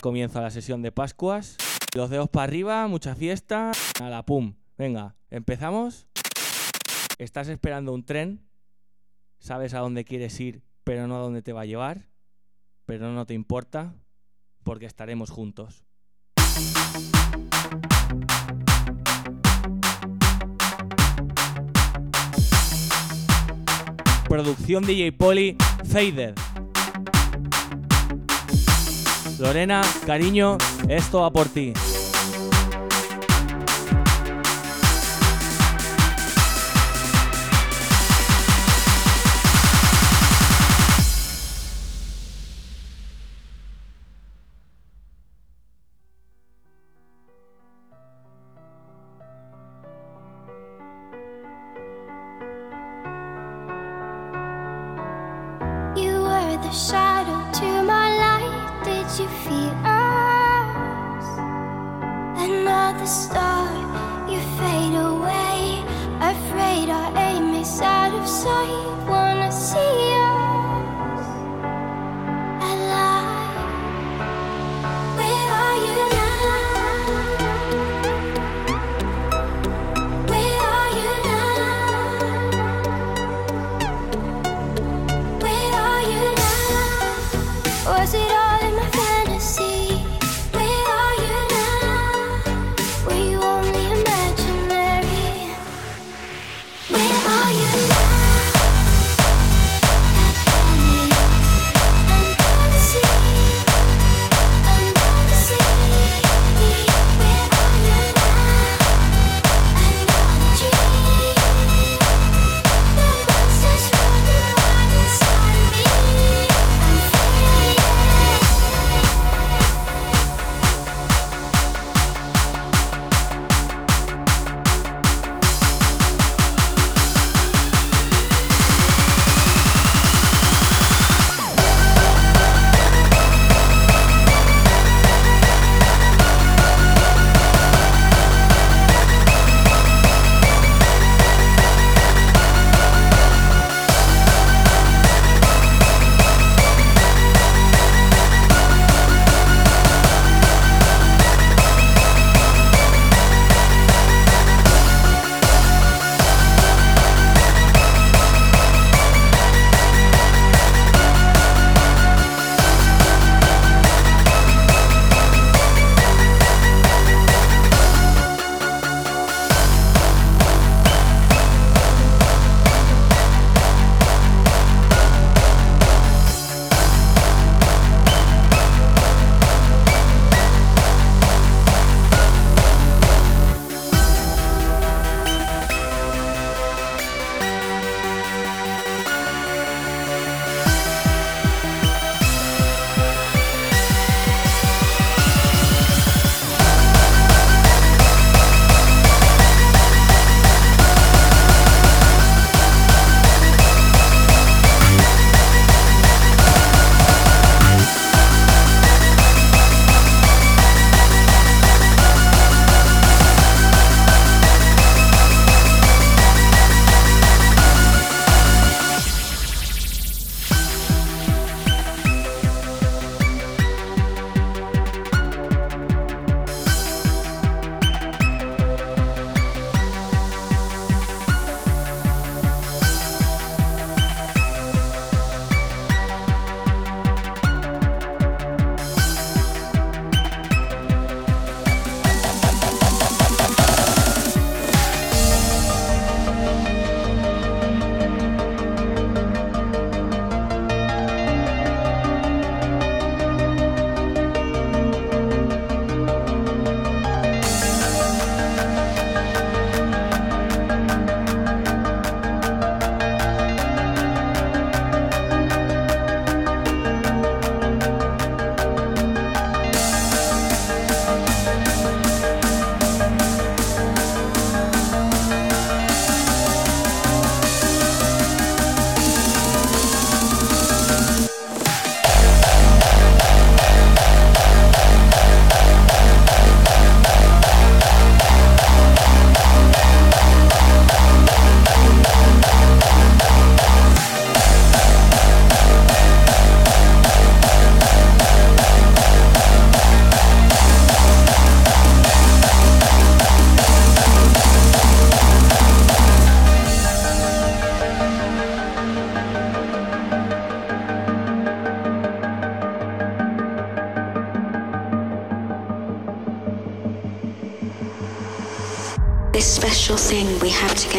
Comienza la sesión de Pascuas. Los dedos para arriba, mucha fiesta. A la pum. Venga, empezamos. ¿Estás esperando un tren? ¿Sabes a dónde quieres ir, pero no a dónde te va a llevar? Pero no te importa, porque estaremos juntos. Producción DJ Poli, Faded. Lorena, cariño, esto va por ti.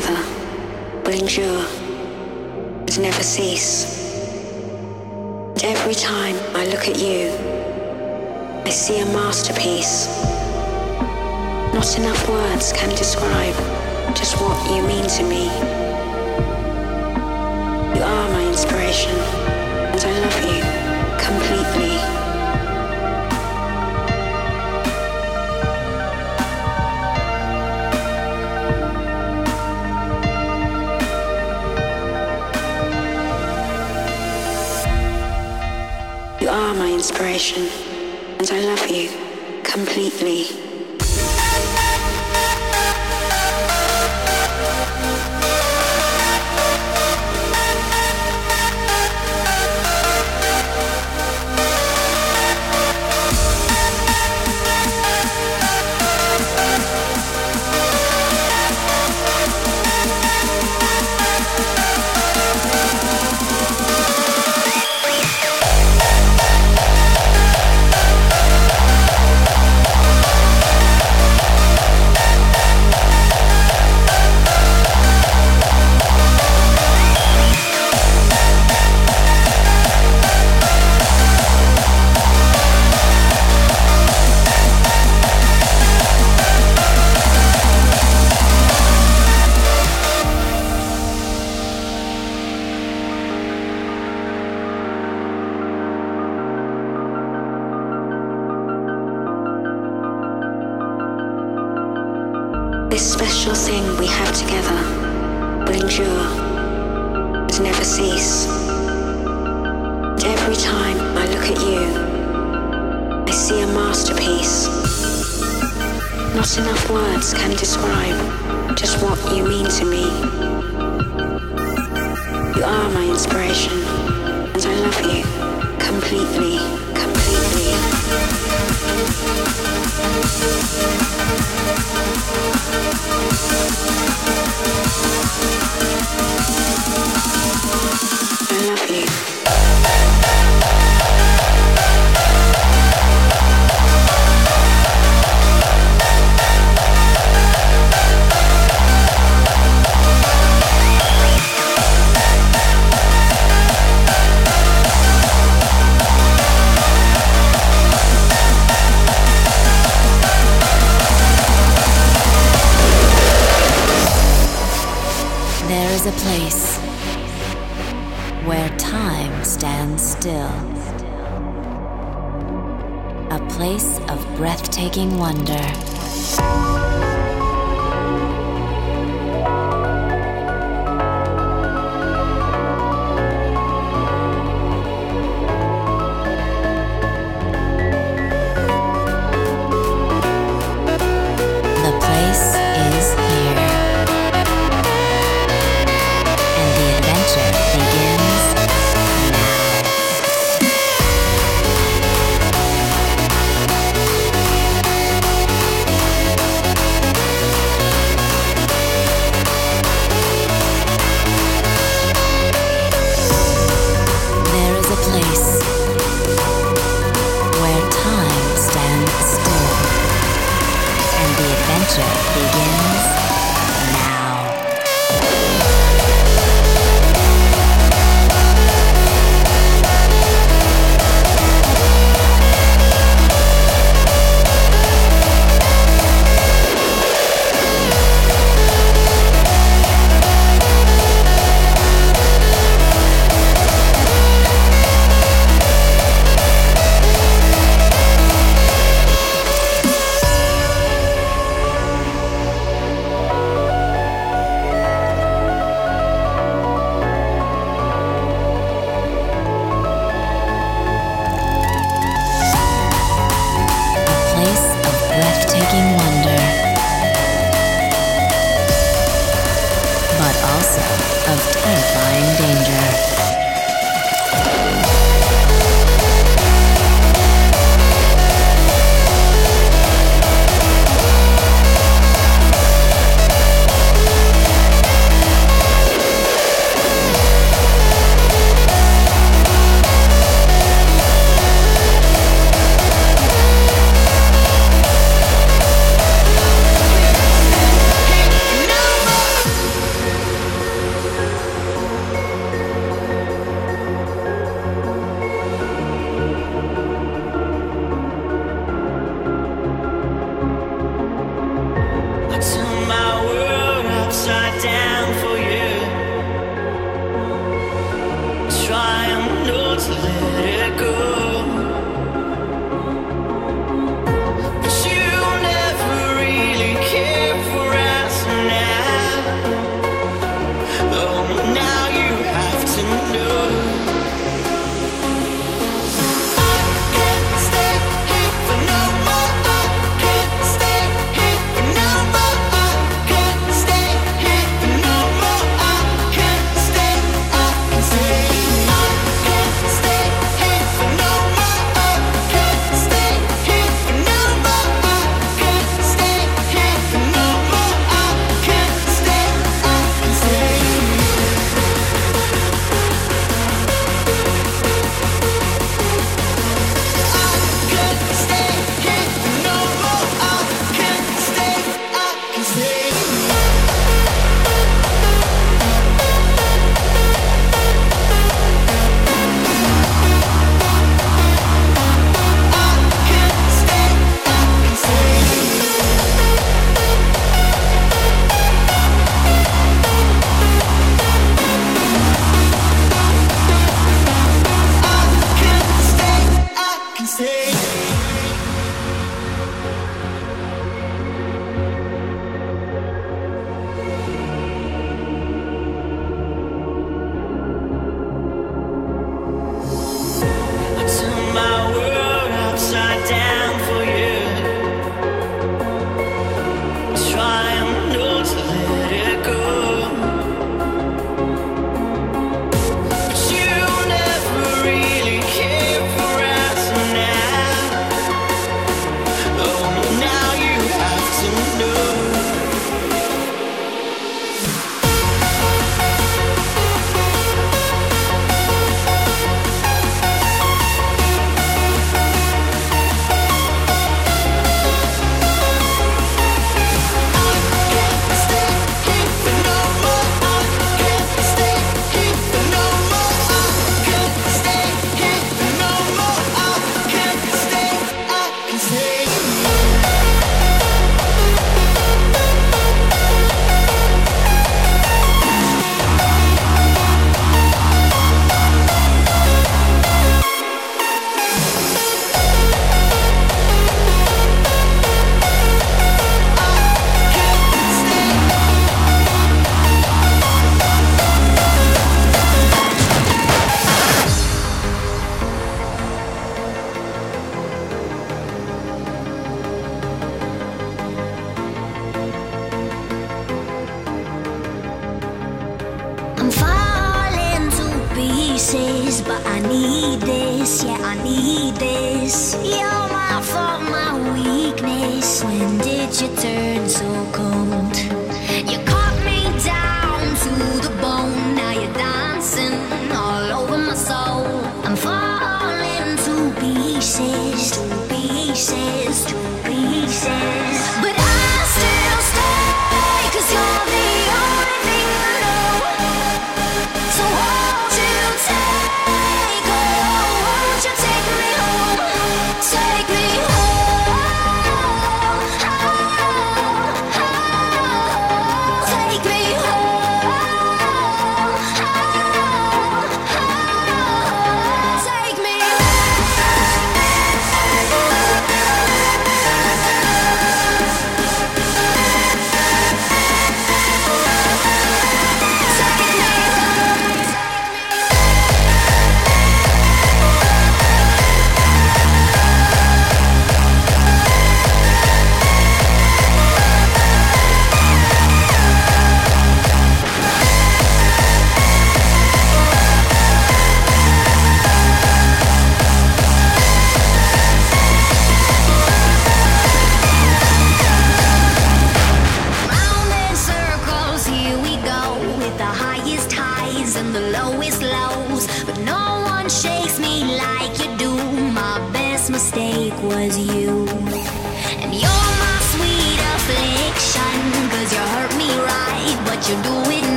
Together inspiration, and I love you completely.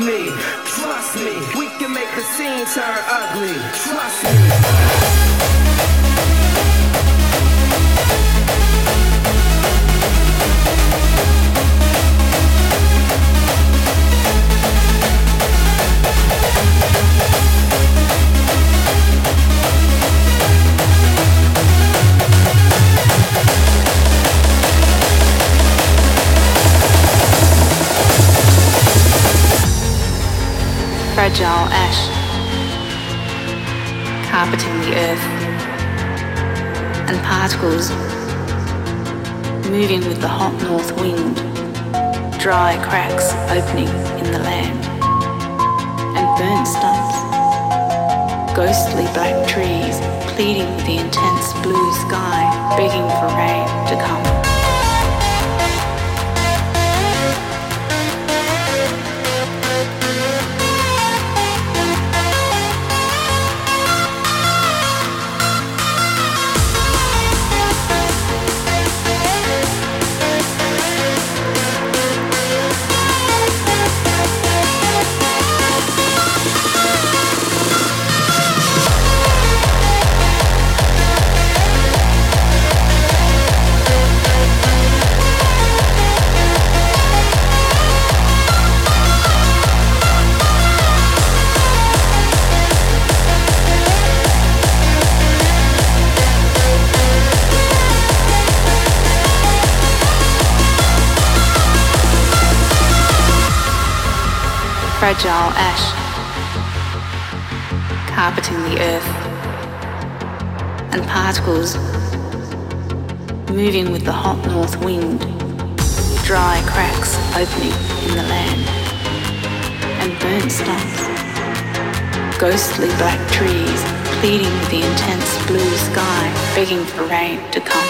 Me, trust me. We can make the scene turn ugly. Trust me. Fragile ash, carpeting the earth, and particles moving with the hot north wind, dry cracks opening in the land, and burnt stumps, ghostly black trees pleading with the intense blue sky, begging for rain to come. Fragile ash, carpeting the earth, and particles moving with the hot north wind, dry cracks opening in the land, and burnt stumps, ghostly black trees pleading with the intense blue sky, begging for rain to come.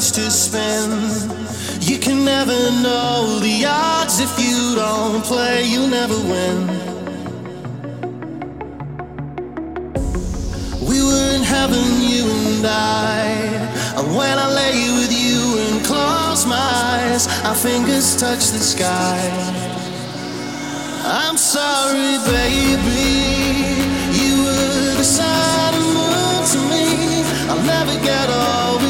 Starts to spend. you can never know the odds if you don't play, you never win. We were in heaven, you and I. And when I lay with you and close my eyes, our fingers touch the sky. I'm sorry, baby. You were the sun and moon to me. I'll never get over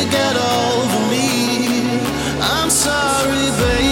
never get over me. I'm sorry, baby.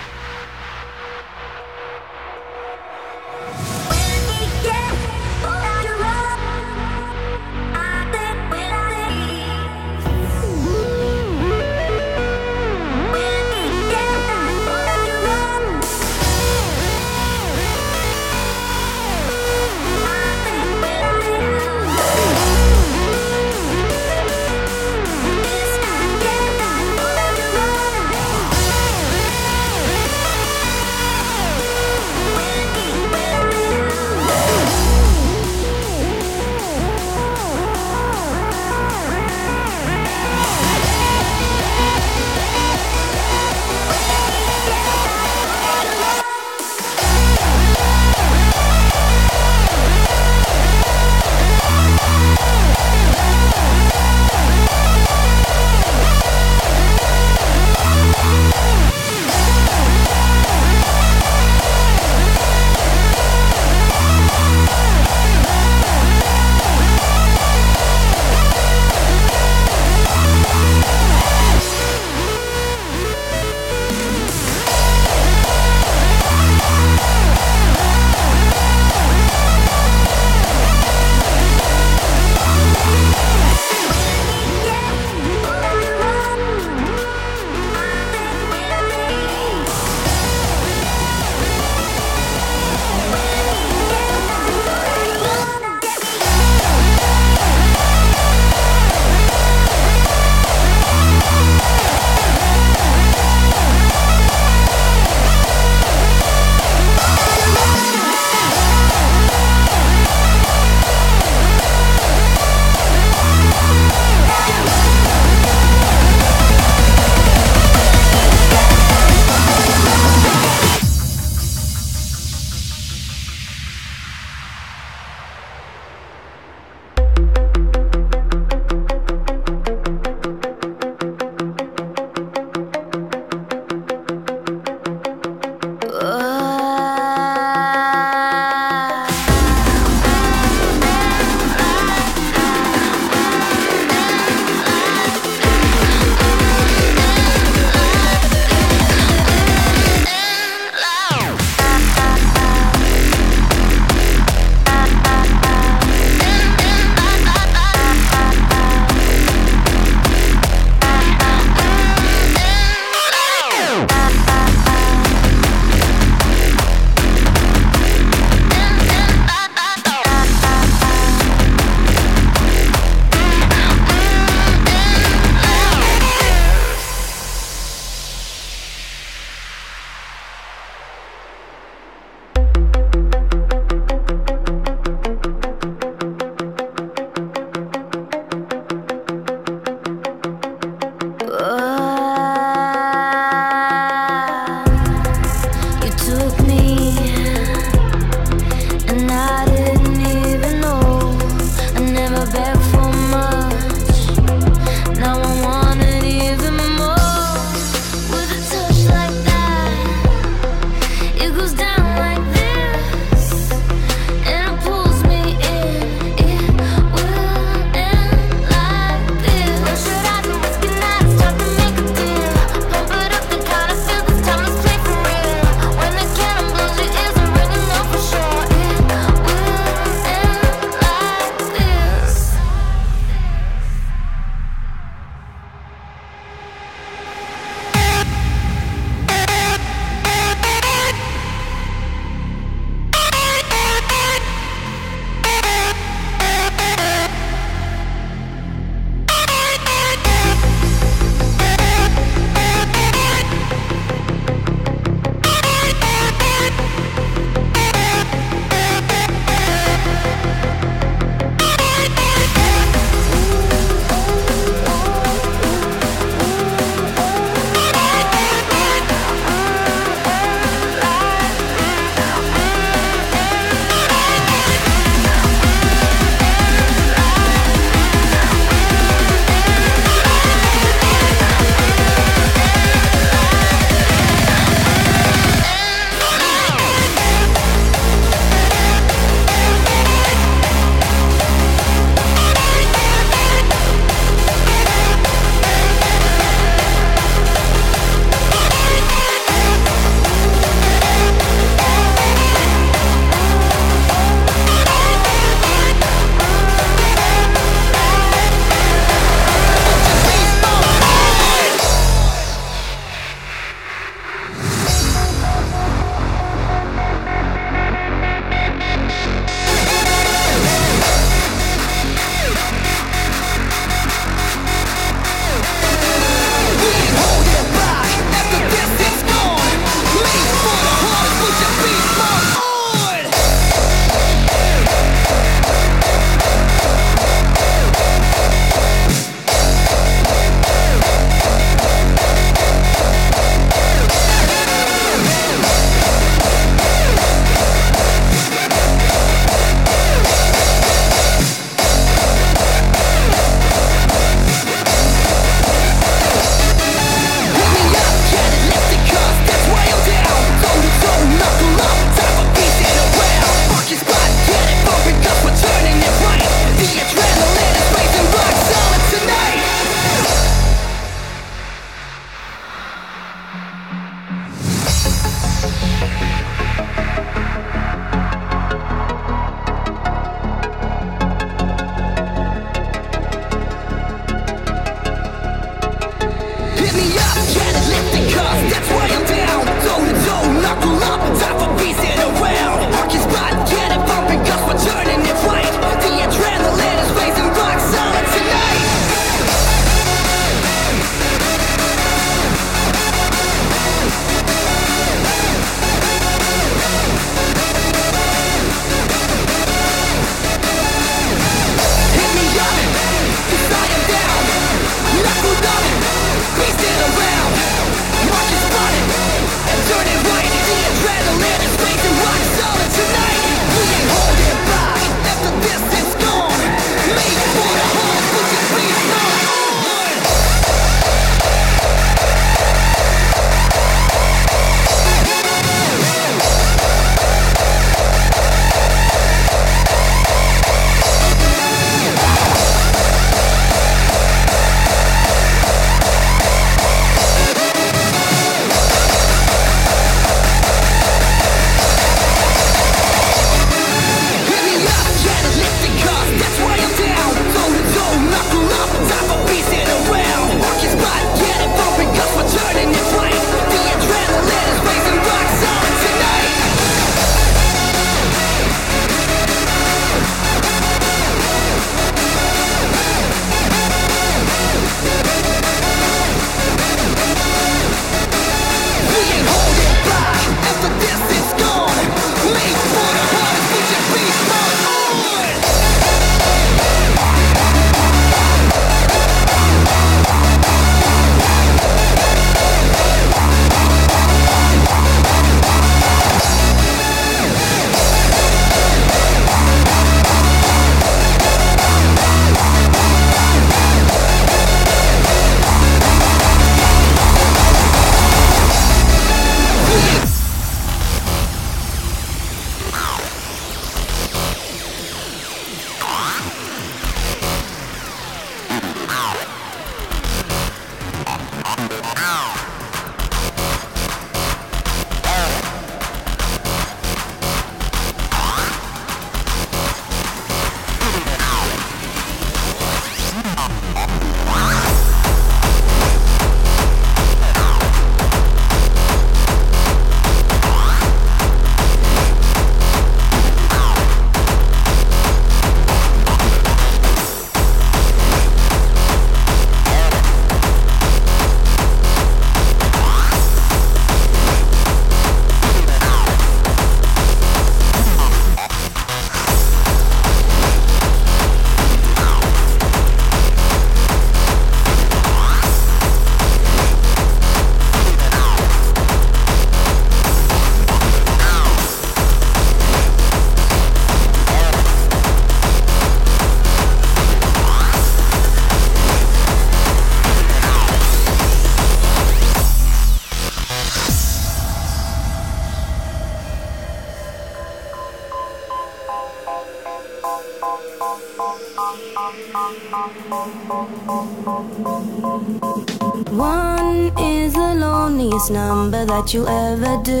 that you'll ever do.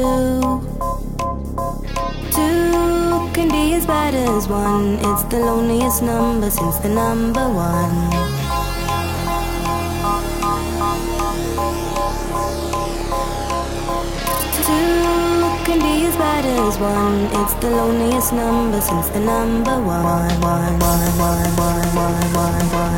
Two can be as bad as one. It's the loneliest number since the number one. Two can be as bad as one. It's the loneliest number since the number one. one, one, one, one, one, one, one, one.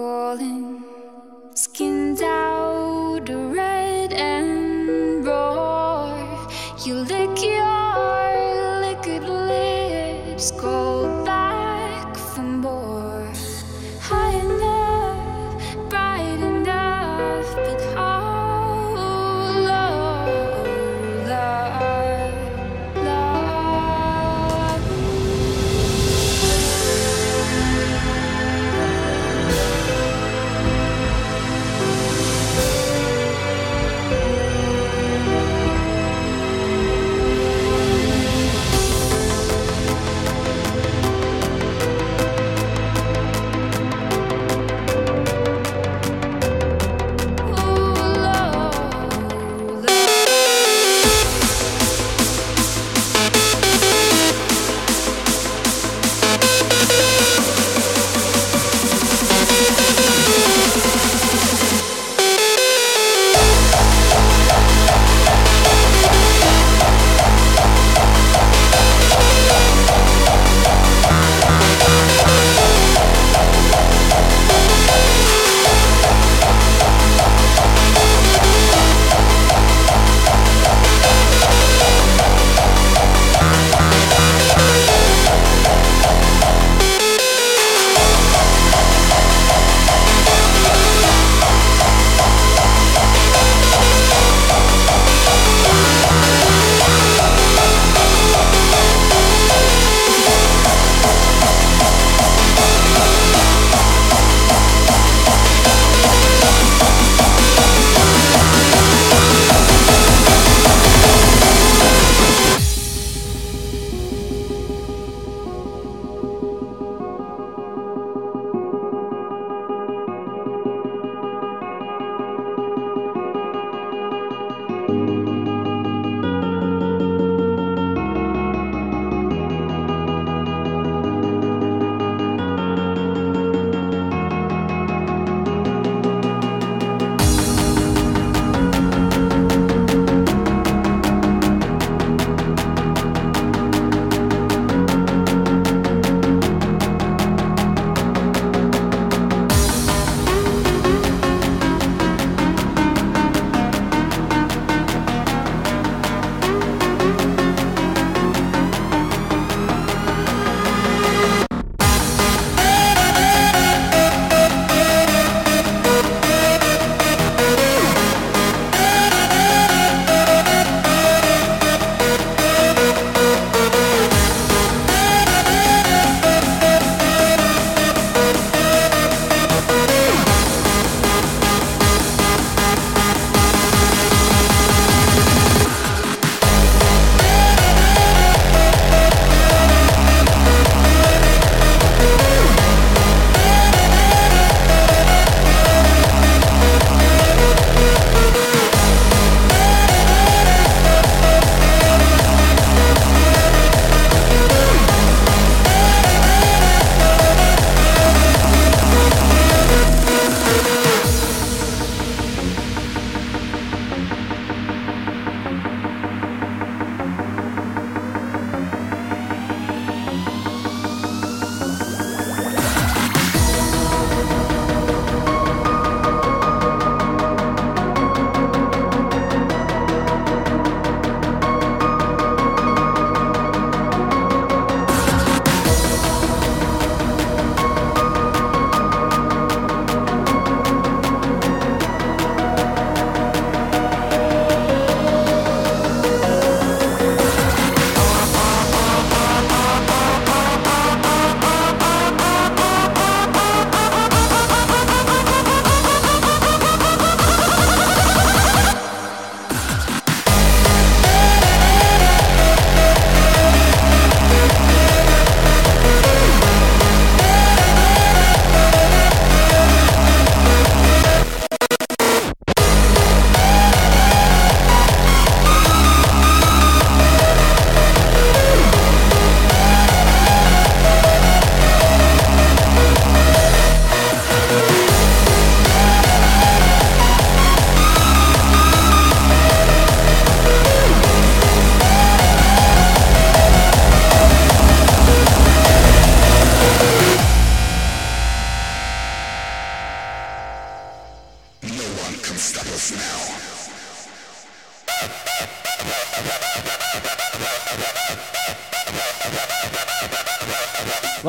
Calling.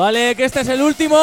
Vale, que este es el último.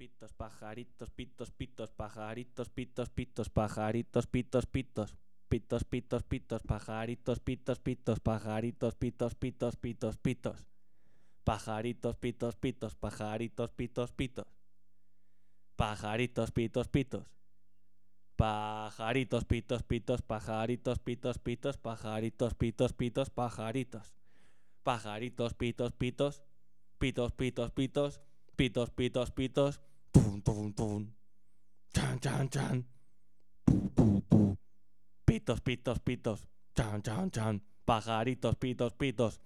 Pitos, pajaritos, pitos, pitos, pajaritos, pitos, pitos, pajaritos, pitos, pitos. Pitos, pitos, pitos, pajaritos, pitos, pitos, pajaritos, pitos, pitos, pitos, pitos. Pajaritos, pitos, pitos, pajaritos, pitos, pitos. Pajaritos, pitos, pitos. Pajaritos, pitos, pitos, pajaritos, pitos, pitos, pajaritos, pitos, pitos, pajaritos. Pajaritos, pitos, pitos, pitos, pitos, pitos, pitos, pitos, pitos, tum, tum, tum. Chan, chan, chan. Pu, pu, pu. Pitos, pitos, pitos, chan, chan, chan. Pajaritos, pitos, pitos.